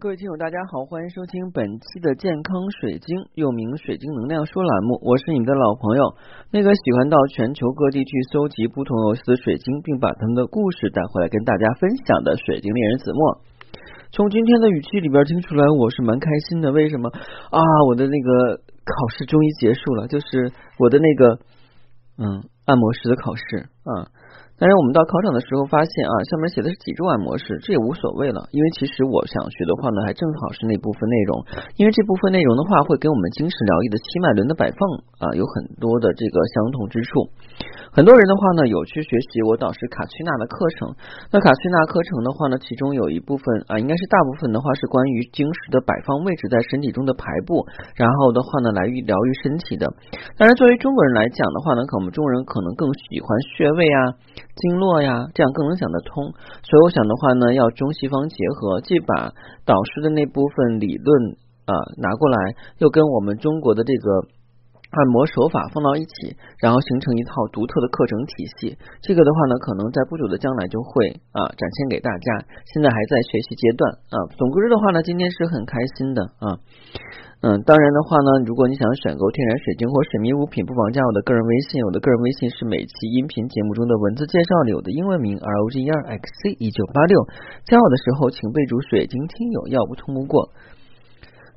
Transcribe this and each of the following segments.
各位听友，大家好，欢迎收听本期的健康水晶，又名水晶能量说栏目。我是你们的老朋友，那个喜欢到全球各地去搜集不同有意思的水晶，并把他们的故事带回来跟大家分享的水晶猎人子墨。从今天的语气里边听出来，我是蛮开心的。为什么啊？我的那个考试终于结束了，就是我的那个嗯按摩师的考试啊。但是我们到考场的时候发现啊，上面写的是脊柱按摩式，这也无所谓了，因为其实我想学的话呢，还正好是那部分内容，因为这部分内容的话会跟我们经史疗愈的七脉轮的摆放啊有很多的这个相同之处。很多人的话呢，有去学习我导师卡崔娜的课程，那卡崔娜课程的话呢，其中有一部分啊，应该是大部分的话是关于晶石的摆放位置在身体中的排布，然后的话呢，来愈疗愈身体的。当然，作为中国人来讲的话呢，可我们中国人可能更喜欢穴位啊。经络呀，这样更能想得通。所以我想的话呢，要中西方结合，既把导师的那部分理论啊拿过来，又跟我们中国的这个按摩手法放到一起，然后形成一套独特的课程体系。这个的话呢，可能在不久的将来就会啊展现给大家。现在还在学习阶段啊。总之的话呢，今天是很开心的啊。嗯，当然的话呢，如果你想选购天然水晶或神秘物品，不妨加我的个人微信。我的个人微信是每期音频节目中的文字介绍里有的英文名 R O G E R X C 一九八六。加我的时候，请备注“水晶听友”，要不通不过。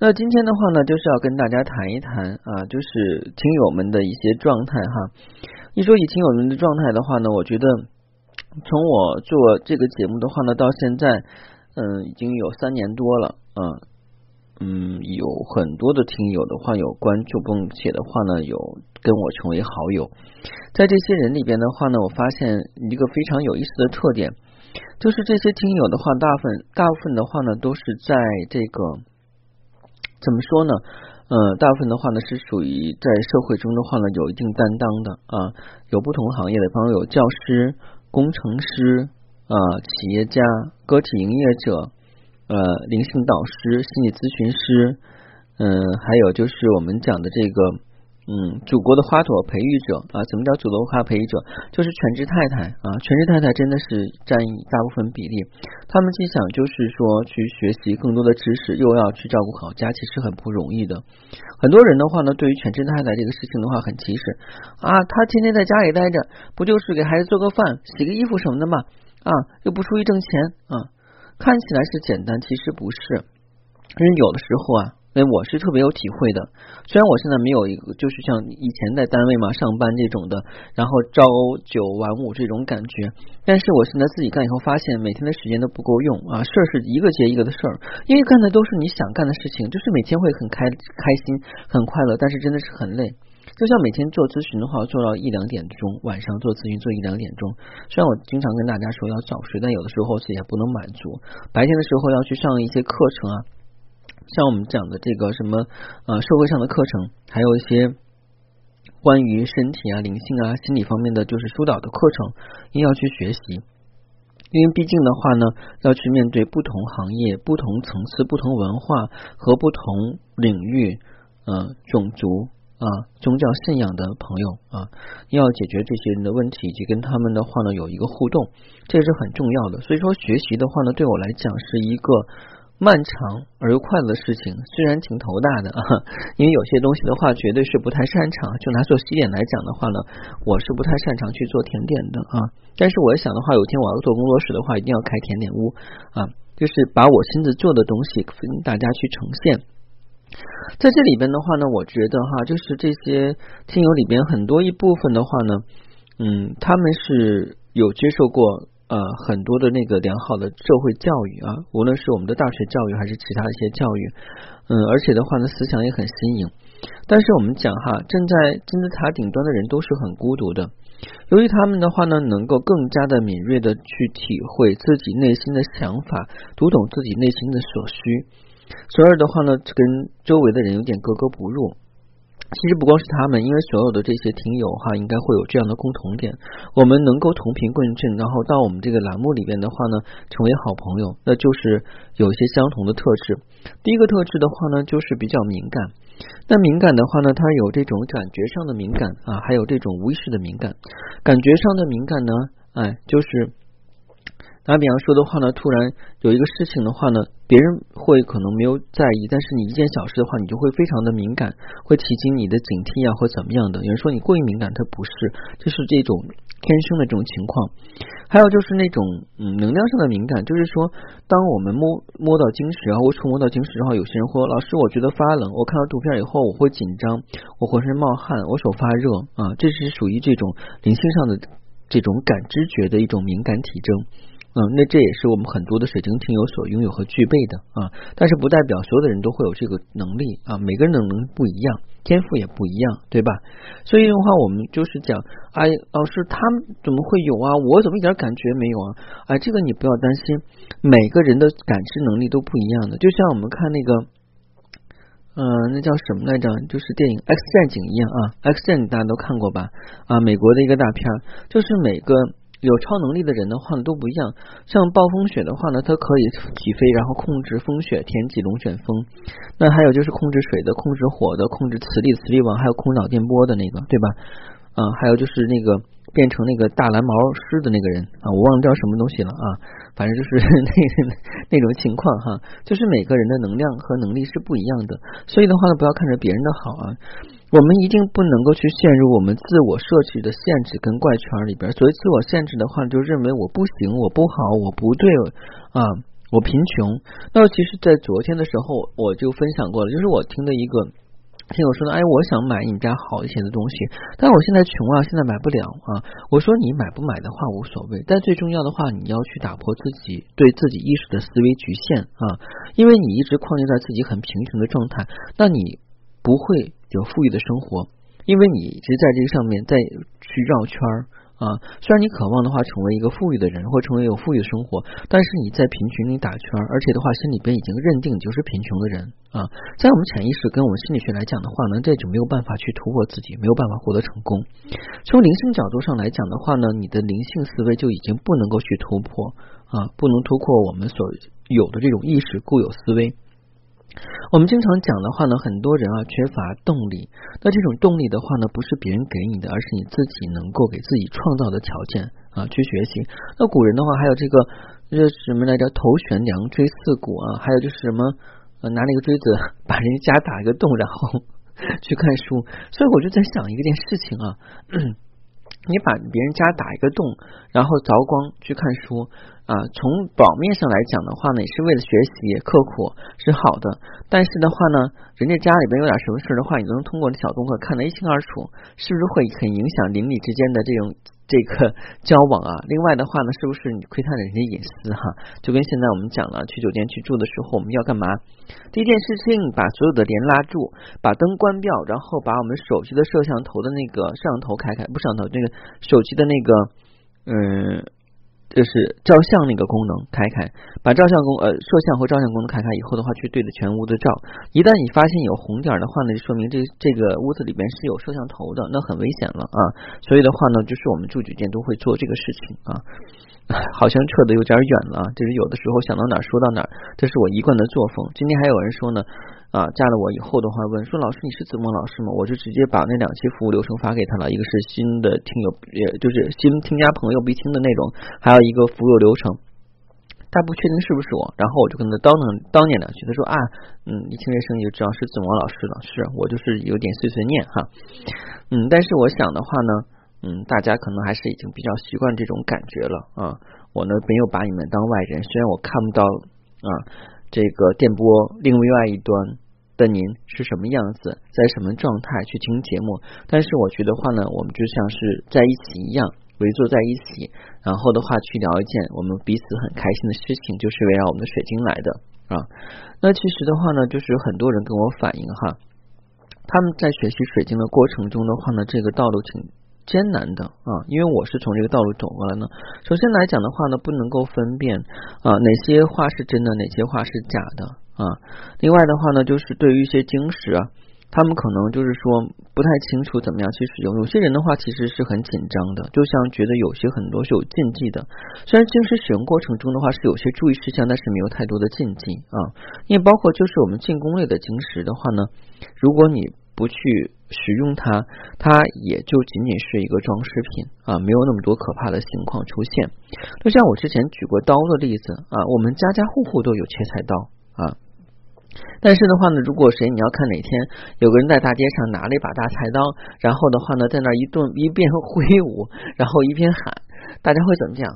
那今天的话呢，就是要跟大家谈一谈啊，就是听友们的一些状态哈。一说起听友们的状态的话呢，我觉得从我做这个节目的话呢，到现在嗯，已经有三年多了嗯。嗯，有很多的听友的话有关注，并且的话呢，有跟我成为好友。在这些人里边的话呢，我发现一个非常有意思的特点，就是这些听友的话，大部分大部分的话呢，都是在这个怎么说呢？呃，大部分的话呢，是属于在社会中的话呢，有一定担当的啊，有不同行业的，比方有教师、工程师啊、企业家、个体营业者。呃，灵性导师、心理咨询师，嗯，还有就是我们讲的这个，嗯，祖国的花朵培育者啊，怎么叫祖国花培育者？就是全职太太啊，全职太太真的是占大部分比例。他们既想就是说去学习更多的知识，又要去照顾好家，其实很不容易的。很多人的话呢，对于全职太太这个事情的话很歧视啊，他天天在家里待着，不就是给孩子做个饭、洗个衣服什么的吗？啊，又不出去挣钱啊。看起来是简单，其实不是。因为有的时候啊，哎，我是特别有体会的。虽然我现在没有一个，就是像以前在单位嘛上班这种的，然后朝九晚五这种感觉，但是我现在自己干以后，发现每天的时间都不够用啊，事儿是一个接一个的事儿，因为干的都是你想干的事情，就是每天会很开开心、很快乐，但是真的是很累。就像每天做咨询的话，做到一两点钟，晚上做咨询做一两点钟。虽然我经常跟大家说要早睡，但有的时候自己也不能满足。白天的时候要去上一些课程啊，像我们讲的这个什么呃社会上的课程，还有一些关于身体啊、灵性啊、心理方面的就是疏导的课程，也要去学习。因为毕竟的话呢，要去面对不同行业、不同层次、不同文化和不同领域呃种族。啊，宗教信仰的朋友啊，要解决这些人的问题，以及跟他们的话呢有一个互动，这是很重要的。所以说，学习的话呢，对我来讲是一个漫长而又快乐的事情，虽然挺头大的啊，因为有些东西的话绝对是不太擅长。就拿做西点来讲的话呢，我是不太擅长去做甜点的啊。但是我想的话，有一天我要做工作室的话，一定要开甜点屋啊，就是把我亲自做的东西跟大家去呈现。在这里边的话呢，我觉得哈，就是这些听友里边很多一部分的话呢，嗯，他们是有接受过呃很多的那个良好的社会教育啊，无论是我们的大学教育还是其他一些教育，嗯，而且的话呢，思想也很新颖。但是我们讲哈，站在金字塔顶端的人都是很孤独的，由于他们的话呢，能够更加的敏锐的去体会自己内心的想法，读懂自己内心的所需。所以的话呢，跟周围的人有点格格不入。其实不光是他们，因为所有的这些听友哈，应该会有这样的共同点。我们能够同频共振，然后到我们这个栏目里边的话呢，成为好朋友，那就是有一些相同的特质。第一个特质的话呢，就是比较敏感。那敏感的话呢，它有这种感觉上的敏感啊，还有这种无意识的敏感。感觉上的敏感呢，哎，就是。打比方说的话呢，突然有一个事情的话呢，别人会可能没有在意，但是你一件小事的话，你就会非常的敏感，会提醒你的警惕啊，或怎么样的。有人说你过于敏感，它不是，就是这种天生的这种情况。还有就是那种嗯能量上的敏感，就是说，当我们摸摸到晶石啊，或触摸到晶石之后，有些人会说，老师，我觉得发冷，我看到图片以后，我会紧张，我浑身冒汗，我手发热啊，这是属于这种灵性上的这种感知觉的一种敏感体征。嗯，那这也是我们很多的水晶听友所拥有和具备的啊，但是不代表所有的人都会有这个能力啊，每个人的能力不一样，天赋也不一样，对吧？所以的话，我们就是讲，哎，老师他们怎么会有啊？我怎么一点感觉没有啊？哎，这个你不要担心，每个人的感知能力都不一样的，就像我们看那个，嗯，那叫什么来着？就是电影《X 战警》一样啊，《X 战警》大家都看过吧？啊，美国的一个大片，就是每个。有超能力的人的话呢都不一样，像暴风雪的话呢，它可以起飞，然后控制风雪、天气龙卷风。那还有就是控制水的、控制火的、控制磁力、磁力网，还有空脑电波的那个，对吧？啊，还有就是那个变成那个大蓝毛狮的那个人啊，我忘了叫什么东西了啊，反正就是 那那种情况哈，就是每个人的能量和能力是不一样的，所以的话呢，不要看着别人的好啊。我们一定不能够去陷入我们自我设置的限制跟怪圈里边，所谓自我限制的话，就认为我不行，我不好，我不对啊，我贫穷。那其实，在昨天的时候，我就分享过了，就是我听的一个听友说的，哎，我想买你家好一些的东西，但我现在穷啊，现在买不了啊。我说你买不买的话无所谓，但最重要的话，你要去打破自己对自己意识的思维局限啊，因为你一直框定在自己很贫穷的状态，那你。不会有富裕的生活，因为你一直在这个上面在去绕圈儿啊。虽然你渴望的话成为一个富裕的人，或成为有富裕的生活，但是你在贫穷里打圈儿，而且的话心里边已经认定你就是贫穷的人啊。在我们潜意识跟我们心理学来讲的话呢，这就没有办法去突破自己，没有办法获得成功。从灵性角度上来讲的话呢，你的灵性思维就已经不能够去突破啊，不能突破我们所有的这种意识固有思维。我们经常讲的话呢，很多人啊缺乏动力。那这种动力的话呢，不是别人给你的，而是你自己能够给自己创造的条件啊，去学习。那古人的话还有这个这什么来着？头悬梁，锥刺股啊，还有就是什么拿那个锥子 把人家家打一个洞，然后去看书。所以我就在想一件事情啊，你把别人家打一个洞，然后凿光去看书。啊，从表面上来讲的话呢，也是为了学习刻苦是好的，但是的话呢，人家家里边有点什么事的话，你都能通过小动作看得一清二楚，是不是会很影响邻里之间的这种这个 交往啊？另外的话呢，是不是你窥探了人家隐私哈？就跟现在我们讲了，去酒店去住的时候，我们要干嘛？第一件事情，把所有的帘拉住，把灯关掉，然后把我们手机的摄像头的那个摄像头开开，不摄像头，这个手机的那个嗯。就是照相那个功能开开，把照相功呃摄像和照相功能开开以后的话，去对着全屋子照。一旦你发现有红点的话呢，就说明这这个屋子里边是有摄像头的，那很危险了啊。所以的话呢，就是我们住酒店都会做这个事情啊。好像扯得有点远了，就是有的时候想到哪儿说到哪儿，这是我一贯的作风。今天还有人说呢。啊，加了我以后的话，问说老师你是子墨老师吗？我就直接把那两期服务流程发给他了，一个是新的听友，也就是新添加朋友必听的内容，还有一个服务流程。他不确定是不是我，然后我就跟他叨叨叨念两句，他说啊，嗯，一听这声音就知道是子墨老师了，是我就是有点碎碎念哈，嗯，但是我想的话呢，嗯，大家可能还是已经比较习惯这种感觉了啊，我呢没有把你们当外人，虽然我看不到啊。这个电波另外一端的您是什么样子，在什么状态去听节目？但是我觉得话呢，我们就像是在一起一样，围坐在一起，然后的话去聊一件我们彼此很开心的事情，就是围绕我们的水晶来的啊。那其实的话呢，就是很多人跟我反映哈，他们在学习水晶的过程中的话呢，这个道路挺。艰难的啊，因为我是从这个道路走过来呢。首先来讲的话呢，不能够分辨啊哪些话是真的，哪些话是假的啊。另外的话呢，就是对于一些晶石啊，他们可能就是说不太清楚怎么样去使用。有些人的话其实是很紧张的，就像觉得有些很多是有禁忌的。虽然晶石使用过程中的话是有些注意事项，但是没有太多的禁忌啊。因为包括就是我们进攻类的晶石的话呢，如果你不去使用它，它也就仅仅是一个装饰品啊，没有那么多可怕的情况出现。就像我之前举过刀的例子啊，我们家家户户都有切菜刀啊。但是的话呢，如果谁你要看哪天有个人在大街上拿了一把大菜刀，然后的话呢，在那一顿一边挥舞，然后一边喊，大家会怎么讲？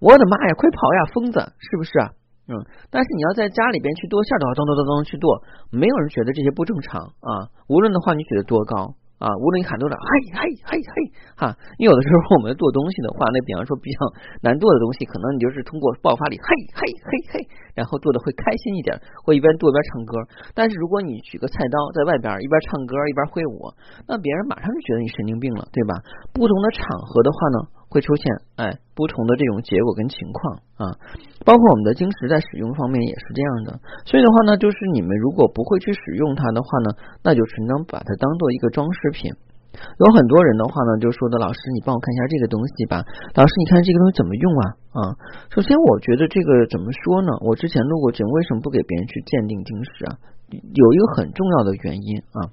我的妈呀，快跑呀，疯子，是不是啊？嗯，但是你要在家里边去剁馅的话，咚咚咚咚去剁，没有人觉得这些不正常啊。无论的话你举得多高。啊，无论你喊多少，嘿嘿嘿嘿，哈，你有的时候我们剁东西的话，那比方说比较难剁的东西，可能你就是通过爆发力，嘿嘿嘿嘿，然后剁的会开心一点，或一边剁一边唱歌。但是如果你举个菜刀在外边一边唱歌一边挥舞，那别人马上就觉得你神经病了，对吧？不同的场合的话呢？会出现哎不同的这种结果跟情况啊，包括我们的晶石在使用方面也是这样的，所以的话呢，就是你们如果不会去使用它的话呢，那就只能把它当做一个装饰品。有很多人的话呢，就说的老师，你帮我看一下这个东西吧。老师，你看这个东西怎么用啊？啊，首先我觉得这个怎么说呢？我之前录过节目，为什么不给别人去鉴定晶石啊？有一个很重要的原因啊。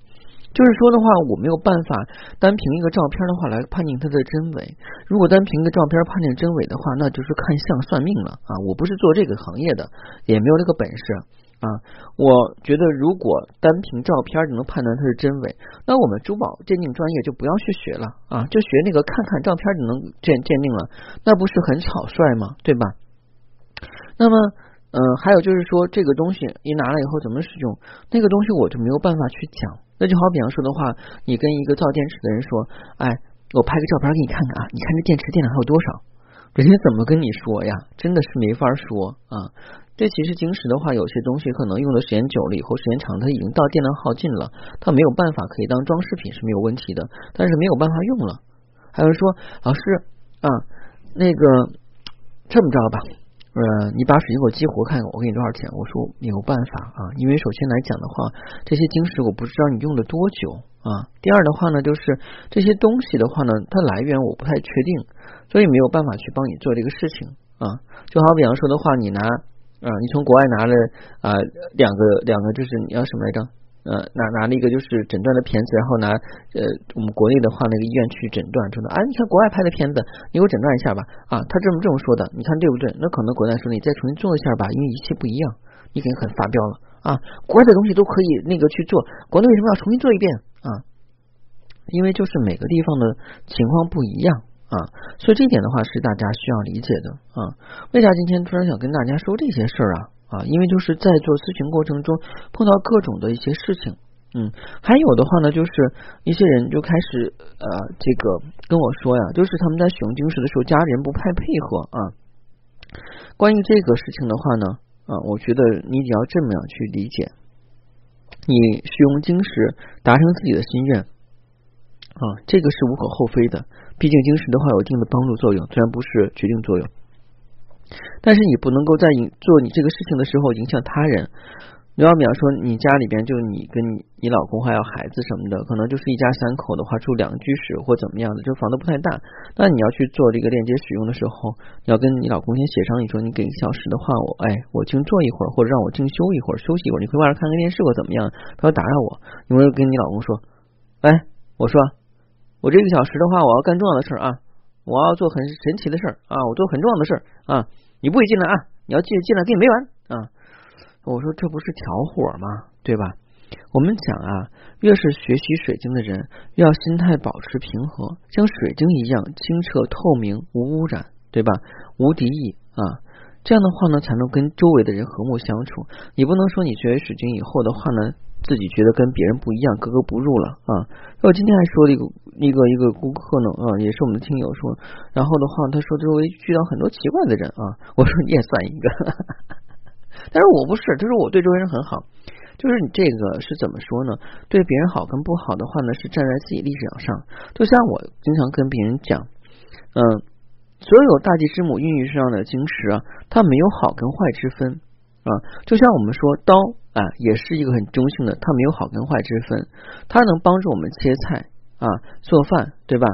就是说的话，我没有办法单凭一个照片的话来判定它的真伪。如果单凭一个照片判定真伪的话，那就是看相算命了啊！我不是做这个行业的，也没有这个本事啊。我觉得，如果单凭照片就能判断它是真伪，那我们珠宝鉴定专业就不要去学了啊，就学那个看看照片就能鉴鉴定了，那不是很草率吗？对吧？那么，嗯，还有就是说，这个东西一拿了以后怎么使用，那个东西我就没有办法去讲。那就好比方说的话，你跟一个造电池的人说：“哎，我拍个照片给你看看啊，你看这电池电量还有多少？”人家怎么跟你说呀？真的是没法说啊。这其实晶石的话，有些东西可能用的时间久了以后，时间长，它已经到电量耗尽了，它没有办法可以当装饰品是没有问题的，但是没有办法用了。还有人说，老师啊，那个这么着吧。呃，你把水晶给我激活看看，我给你多少钱？我说没有办法啊，因为首先来讲的话，这些晶石我不知道你用了多久啊。第二的话呢，就是这些东西的话呢，它来源我不太确定，所以没有办法去帮你做这个事情啊。就好比方说的话，你拿啊，你从国外拿了啊两个两个，就是你要什么来着？呃，拿拿了一个就是诊断的片子，然后拿呃我们国内的话那个医院去诊断，说的啊，你看国外拍的片子，你给我诊断一下吧啊，他这么这么说的，你看对不对？那可能国内说你再重新做一下吧，因为仪器不一样，你肯定很发飙了啊，国外的东西都可以那个去做，国内为什么要重新做一遍啊？因为就是每个地方的情况不一样啊，所以这一点的话是大家需要理解的啊。为啥今天突然想跟大家说这些事儿啊？啊，因为就是在做咨询过程中碰到各种的一些事情，嗯，还有的话呢，就是一些人就开始呃，这个跟我说呀，就是他们在使用晶石的时候，家人不太配合啊。关于这个事情的话呢，啊，我觉得你得要这么样去理解，你使用晶石达成自己的心愿啊，这个是无可厚非的，毕竟晶石的话有一定的帮助作用，虽然不是决定作用。但是你不能够在影做你这个事情的时候影响他人。你要比方说你家里边就你跟你你老公还有孩子什么的，可能就是一家三口的话住两居室或怎么样的，这房子不太大。那你要去做这个链接使用的时候，你要跟你老公先协商，你说你给一个小时的话，我哎我静坐一会儿，或者让我静休一会儿，休息一会儿，你回外边看个电视或怎么样，不要打扰我。你会跟你老公说，哎，我说我这个小时的话，我要干重要的事儿啊。我要做很神奇的事儿啊！我做很重要的事儿啊！你不许进来啊！你要进进来，跟你没完啊！我说这不是挑火吗？对吧？我们讲啊，越是学习水晶的人，越要心态保持平和，像水晶一样清澈透明、无污染，对吧？无敌意啊！这样的话呢，才能跟周围的人和睦相处。你不能说你学水晶以后的话呢？自己觉得跟别人不一样，格格不入了啊！那我今天还说了一个一个一个顾客呢啊，也是我们的听友说，然后的话他说周围遇到很多奇怪的人啊，我说你也算一个，但是我不是，他说我对周围人很好，就是你这个是怎么说呢？对别人好跟不好的话呢，是站在自己立场上，就像我经常跟别人讲，嗯，所有大地之母孕育上的晶石啊，它没有好跟坏之分啊，就像我们说刀。啊，也是一个很中性的，它没有好跟坏之分，它能帮助我们切菜啊、做饭，对吧？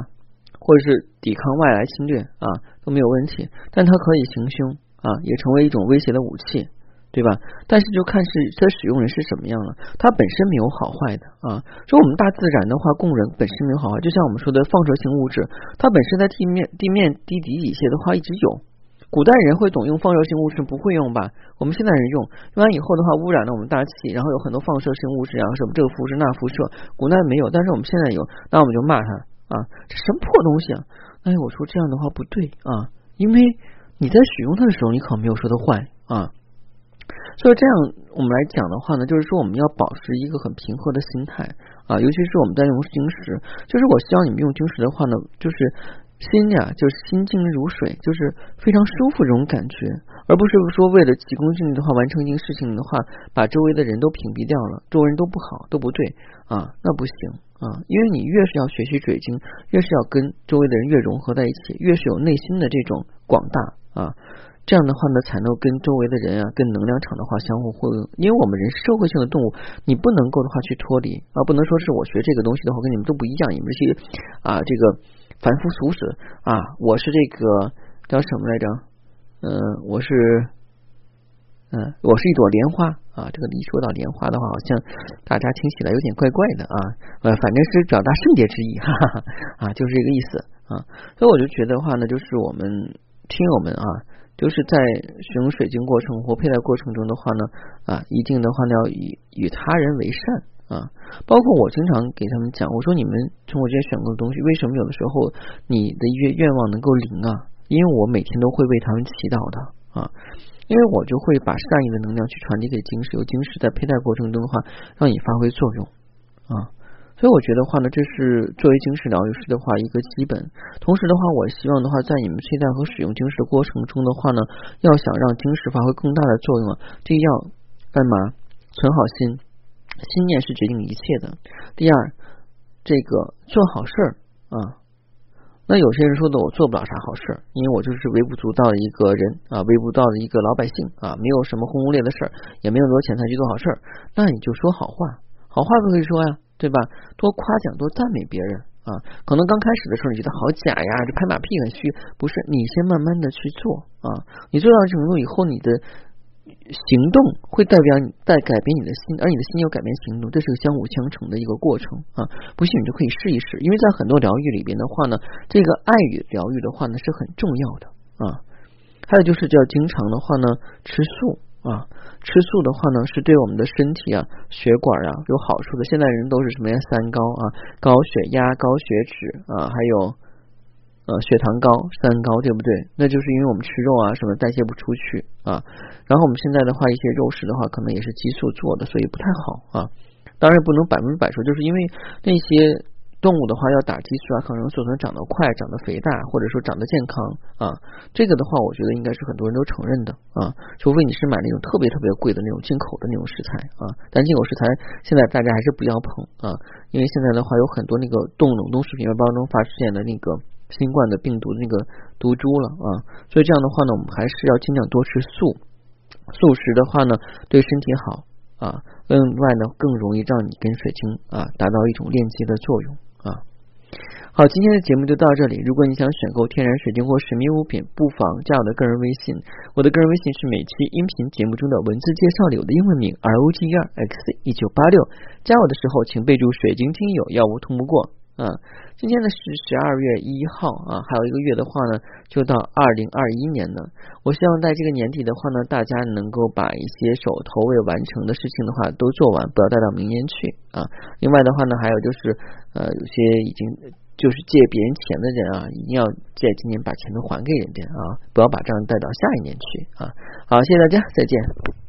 或者是抵抗外来侵略啊，都没有问题。但它可以行凶啊，也成为一种威胁的武器对吧？但是就看是它使用人是什么样了，它本身没有好坏的啊。说我们大自然的话，供人本身没有好坏，就像我们说的放射性物质，它本身在地面地面地底底下的话一直有。古代人会懂用放射性物质，不会用吧？我们现代人用，用完以后的话污染了我们大气，然后有很多放射性物质啊，什么这个辐射那辐射，古代没有，但是我们现在有，那我们就骂他啊，这什么破东西啊？哎，我说这样的话不对啊，因为你在使用它的时候，你可没有说它坏啊。所以这样我们来讲的话呢，就是说我们要保持一个很平和的心态啊，尤其是我们在用晶石，就是我希望你们用晶石的话呢，就是心呀，就是心静如水，就是非常舒服这种感觉，而不是说为了急功近利的话完成一件事情的话，把周围的人都屏蔽掉了，周围人都不好，都不对啊，那不行啊，因为你越是要学习水晶，越是要跟周围的人越融合在一起，越是有内心的这种广大啊。这样的话呢，才能跟周围的人啊，跟能量场的话相互互动。因为我们人是社会性的动物，你不能够的话去脱离啊，不能说是我学这个东西的话跟你们都不一样，你们这些啊这个凡夫俗子啊，我是这个叫什么来着？嗯，我是嗯，我是一朵莲花啊。这个一说到莲花的话，好像大家听起来有点怪怪的啊。呃，反正是表达圣洁之意，哈哈哈啊，就是这个意思啊。所以我就觉得话呢，就是我们听友们啊。就是在使用水晶过程或佩戴过程中的话呢，啊，一定的话呢要与与他人为善啊。包括我经常给他们讲，我说你们从我这些选购的东西，为什么有的时候你的愿愿望能够灵啊？因为我每天都会为他们祈祷的啊，因为我就会把善意的能量去传递给晶石，由晶石在佩戴过程中的话，让你发挥作用啊。所以我觉得话呢，这是作为晶石疗愈师的话一个基本。同时的话，我希望的话，在你们佩戴和使用晶石的过程中的话呢，要想让晶石发挥更大的作用啊，就要干嘛？存好心，心念是决定一切的。第二，这个做好事儿啊。那有些人说的我做不了啥好事儿，因为我就是微不足道的一个人啊，微不足道的一个老百姓啊，没有什么轰轰烈烈的事儿，也没有多钱财去做好事儿。那你就说好话，好话都可以说呀。对吧？多夸奖，多赞美别人啊！可能刚开始的时候你觉得好假呀，这拍马屁很虚。不是，你先慢慢的去做啊！你做到程度以后，你的行动会代表你在改变你的心，而你的心又改变行动，这是个相辅相成的一个过程啊！不信你就可以试一试，因为在很多疗愈里边的话呢，这个爱与疗愈的话呢是很重要的啊。还有就是叫经常的话呢吃素。啊，吃素的话呢，是对我们的身体啊、血管啊有好处的。现在人都是什么呀？三高啊，高血压、高血脂啊，还有呃血糖高，三高对不对？那就是因为我们吃肉啊什么代谢不出去啊。然后我们现在的话，一些肉食的话，可能也是激素做的，所以不太好啊。当然不能百分之百说，就是因为那些。动物的话要打激素啊，可能做成长得快、长得肥大，或者说长得健康啊。这个的话，我觉得应该是很多人都承认的啊。除非你是买那种特别特别贵的那种进口的那种食材啊。但进口食材现在大家还是不要碰啊，因为现在的话有很多那个冻冷冻食品包中发现的那个新冠的病毒那个毒株了啊。所以这样的话呢，我们还是要尽量多吃素，素食的话呢对身体好啊。另外呢，更容易让你跟水晶啊达到一种链接的作用。啊，好，今天的节目就到这里。如果你想选购天然水晶或神秘物品，不妨加我的个人微信。我的个人微信是每期音频节目中的文字介绍里我的英文名 R O G E R X 一九八六。加我的时候，请备注水晶听友，要无通不过。啊，今天呢是十二月一号啊，还有一个月的话呢，就到二零二一年了。我希望在这个年底的话呢，大家能够把一些手头未完成的事情的话都做完，不要带到明年去啊。另外的话呢，还有就是呃，有些已经就是借别人钱的人啊，一定要在今年把钱都还给人家啊，不要把账带到下一年去啊。好，谢谢大家，再见。